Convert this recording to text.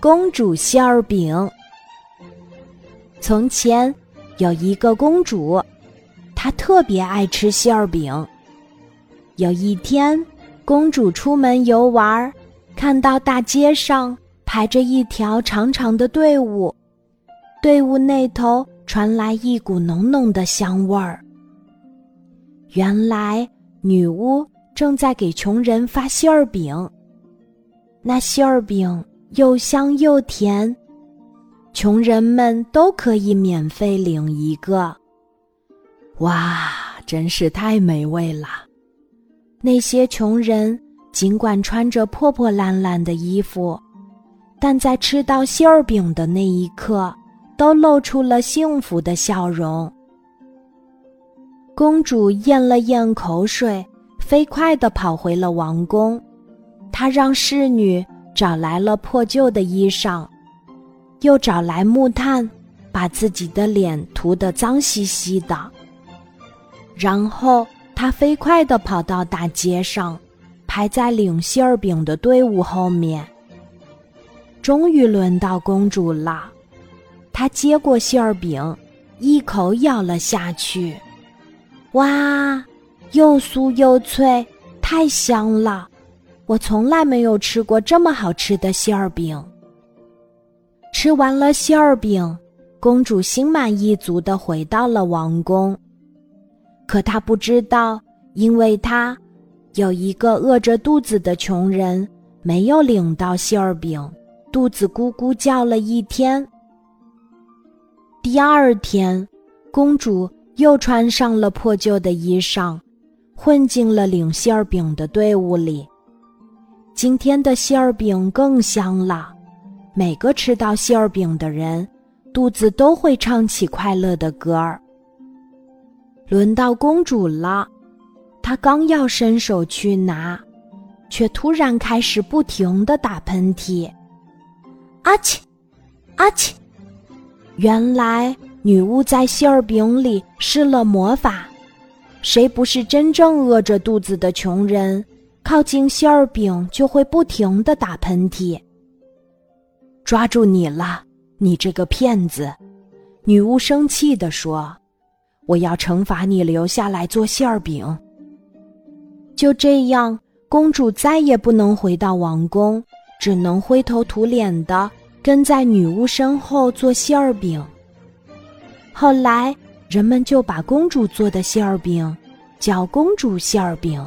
公主馅儿饼。从前有一个公主，她特别爱吃馅儿饼。有一天，公主出门游玩，看到大街上排着一条长长的队伍，队伍那头传来一股浓浓的香味儿。原来女巫正在给穷人发馅儿饼。那馅儿饼又香又甜，穷人们都可以免费领一个。哇，真是太美味了！那些穷人尽管穿着破破烂烂的衣服，但在吃到馅儿饼的那一刻，都露出了幸福的笑容。公主咽了咽口水，飞快地跑回了王宫。她让侍女找来了破旧的衣裳，又找来木炭，把自己的脸涂得脏兮兮的。然后他飞快地跑到大街上，排在领馅儿饼的队伍后面。终于轮到公主了，她接过馅儿饼，一口咬了下去。哇，又酥又脆，太香了！我从来没有吃过这么好吃的馅儿饼。吃完了馅儿饼，公主心满意足的回到了王宫。可她不知道，因为她有一个饿着肚子的穷人没有领到馅儿饼，肚子咕咕叫了一天。第二天，公主又穿上了破旧的衣裳，混进了领馅儿饼的队伍里。今天的馅儿饼更香了，每个吃到馅儿饼的人，肚子都会唱起快乐的歌儿。轮到公主了，她刚要伸手去拿，却突然开始不停的打喷嚏。阿嚏，阿嚏！原来女巫在馅儿饼里施了魔法，谁不是真正饿着肚子的穷人？靠近馅儿饼就会不停的打喷嚏。抓住你了，你这个骗子！女巫生气地说：“我要惩罚你，留下来做馅儿饼。”就这样，公主再也不能回到王宫，只能灰头土脸的跟在女巫身后做馅儿饼。后来，人们就把公主做的馅儿饼叫“公主馅儿饼”。